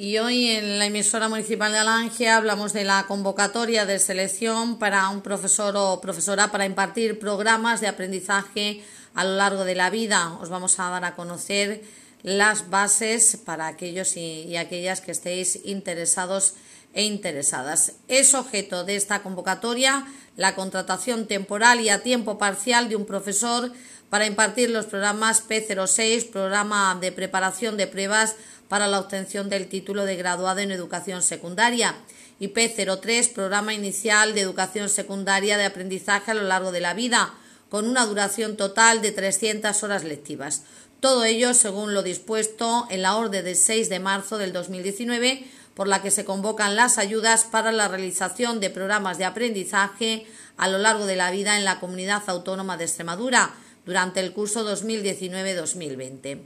Y hoy en la emisora municipal de Alange hablamos de la convocatoria de selección para un profesor o profesora para impartir programas de aprendizaje a lo largo de la vida. Os vamos a dar a conocer las bases para aquellos y, aquellas que estéis interesados e interesadas. Es objeto de esta convocatoria la contratación temporal y a tiempo parcial de un profesor para impartir los programas P06, programa de preparación de pruebas para la obtención del título de graduado en educación secundaria, y P03, programa inicial de educación secundaria de aprendizaje a lo largo de la vida, con una duración total de 300 horas lectivas. Todo ello según lo dispuesto en la orden del 6 de marzo del 2019, por la que se convocan las ayudas para la realización de programas de aprendizaje a lo largo de la vida en la comunidad autónoma de Extremadura durante el curso 2019-2020.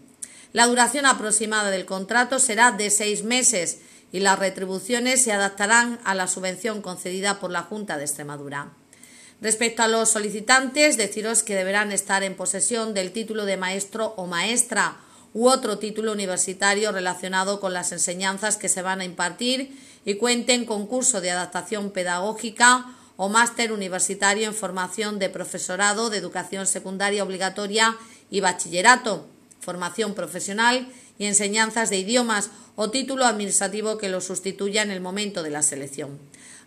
La duración aproximada del contrato será de seis meses y las retribuciones se adaptarán a la subvención concedida por la Junta de Extremadura. Respecto a los solicitantes, deciros que deberán estar en posesión del título de maestro o maestra u otro título universitario relacionado con las enseñanzas que se van a impartir y cuenten con curso de adaptación pedagógica o máster universitario en formación de profesorado de educación secundaria obligatoria y bachillerato, formación profesional y enseñanzas de idiomas o título administrativo que lo sustituya en el momento de la selección.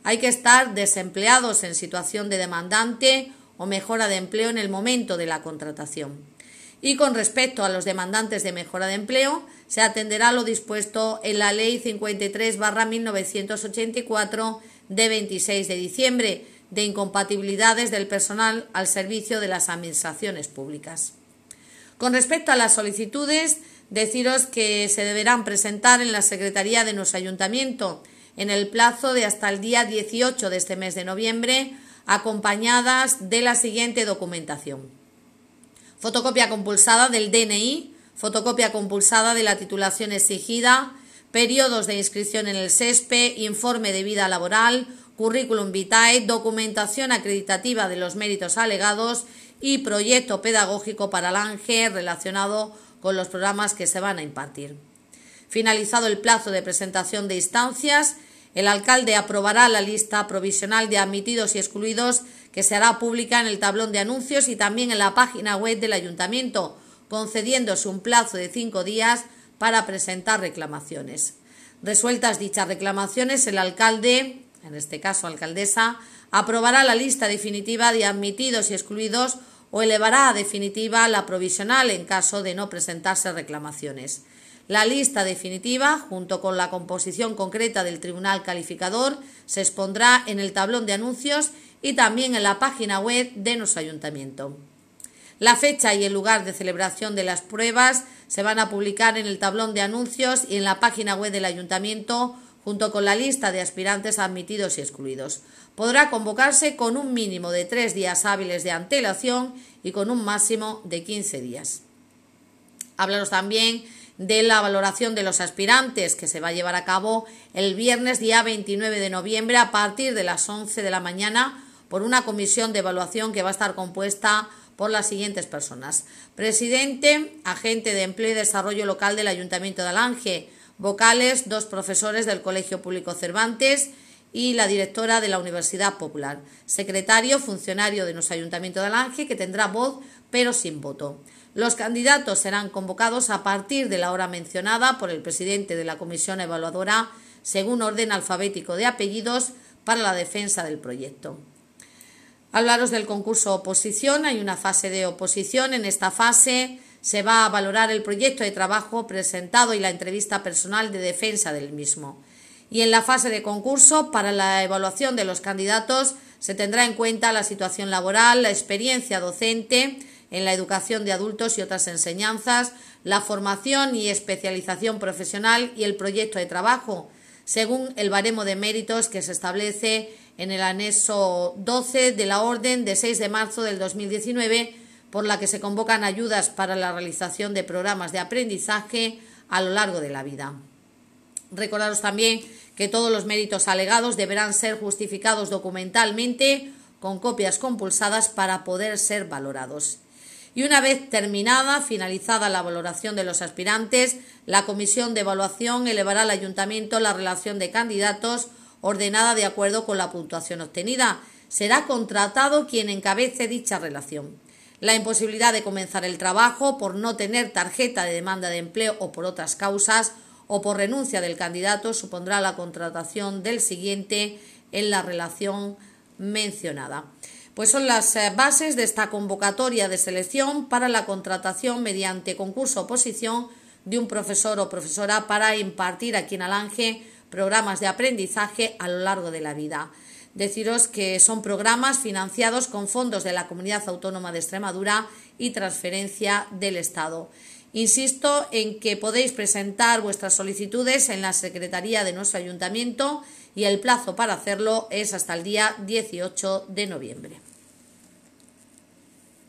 Hay que estar desempleados en situación de demandante o mejora de empleo en el momento de la contratación. Y con respecto a los demandantes de mejora de empleo, se atenderá lo dispuesto en la Ley 53-1984 de 26 de diciembre de incompatibilidades del personal al servicio de las administraciones públicas. Con respecto a las solicitudes, deciros que se deberán presentar en la Secretaría de nuestro Ayuntamiento en el plazo de hasta el día 18 de este mes de noviembre, acompañadas de la siguiente documentación. Fotocopia compulsada del DNI, fotocopia compulsada de la titulación exigida, periodos de inscripción en el SESPE, informe de vida laboral, currículum vitae, documentación acreditativa de los méritos alegados y proyecto pedagógico para el ANGE relacionado con los programas que se van a impartir. Finalizado el plazo de presentación de instancias, el alcalde aprobará la lista provisional de admitidos y excluidos que se hará pública en el tablón de anuncios y también en la página web del ayuntamiento, concediéndose un plazo de cinco días para presentar reclamaciones. Resueltas dichas reclamaciones, el alcalde, en este caso alcaldesa, aprobará la lista definitiva de admitidos y excluidos o elevará a definitiva la provisional en caso de no presentarse reclamaciones. La lista definitiva, junto con la composición concreta del Tribunal Calificador, se expondrá en el tablón de anuncios y también en la página web de nuestro ayuntamiento. La fecha y el lugar de celebración de las pruebas se van a publicar en el tablón de anuncios y en la página web del ayuntamiento junto con la lista de aspirantes admitidos y excluidos. Podrá convocarse con un mínimo de tres días hábiles de antelación y con un máximo de 15 días. Háblanos también de la valoración de los aspirantes que se va a llevar a cabo el viernes día 29 de noviembre a partir de las 11 de la mañana por una comisión de evaluación que va a estar compuesta por las siguientes personas. Presidente, agente de empleo y desarrollo local del Ayuntamiento de Alange, vocales, dos profesores del Colegio Público Cervantes y la directora de la Universidad Popular. Secretario, funcionario de nuestro Ayuntamiento de Alange, que tendrá voz pero sin voto. Los candidatos serán convocados a partir de la hora mencionada por el presidente de la comisión evaluadora según orden alfabético de apellidos para la defensa del proyecto. Hablaros del concurso oposición. Hay una fase de oposición. En esta fase se va a valorar el proyecto de trabajo presentado y la entrevista personal de defensa del mismo. Y en la fase de concurso, para la evaluación de los candidatos, se tendrá en cuenta la situación laboral, la experiencia docente, en la educación de adultos y otras enseñanzas, la formación y especialización profesional y el proyecto de trabajo, según el baremo de méritos que se establece en el anexo 12 de la Orden de 6 de marzo del 2019, por la que se convocan ayudas para la realización de programas de aprendizaje a lo largo de la vida. Recordaros también que todos los méritos alegados deberán ser justificados documentalmente con copias compulsadas para poder ser valorados. y una vez terminada, finalizada la valoración de los aspirantes, la comisión de evaluación elevará al ayuntamiento la relación de candidatos ordenada de acuerdo con la puntuación obtenida. Será contratado quien encabece dicha relación. La imposibilidad de comenzar el trabajo por no tener tarjeta de demanda de empleo o por otras causas o por renuncia del candidato supondrá la contratación del siguiente en la relación mencionada. Pues son las eh, bases de esta convocatoria de selección para la contratación mediante concurso oposición de un profesor o profesora para impartir aquí en Alange programas de aprendizaje a lo largo de la vida. Deciros que son programas financiados con fondos de la Comunidad Autónoma de Extremadura y transferencia del Estado. Insisto en que podéis presentar vuestras solicitudes en la Secretaría de nuestro Ayuntamiento y el plazo para hacerlo es hasta el día 18 de noviembre.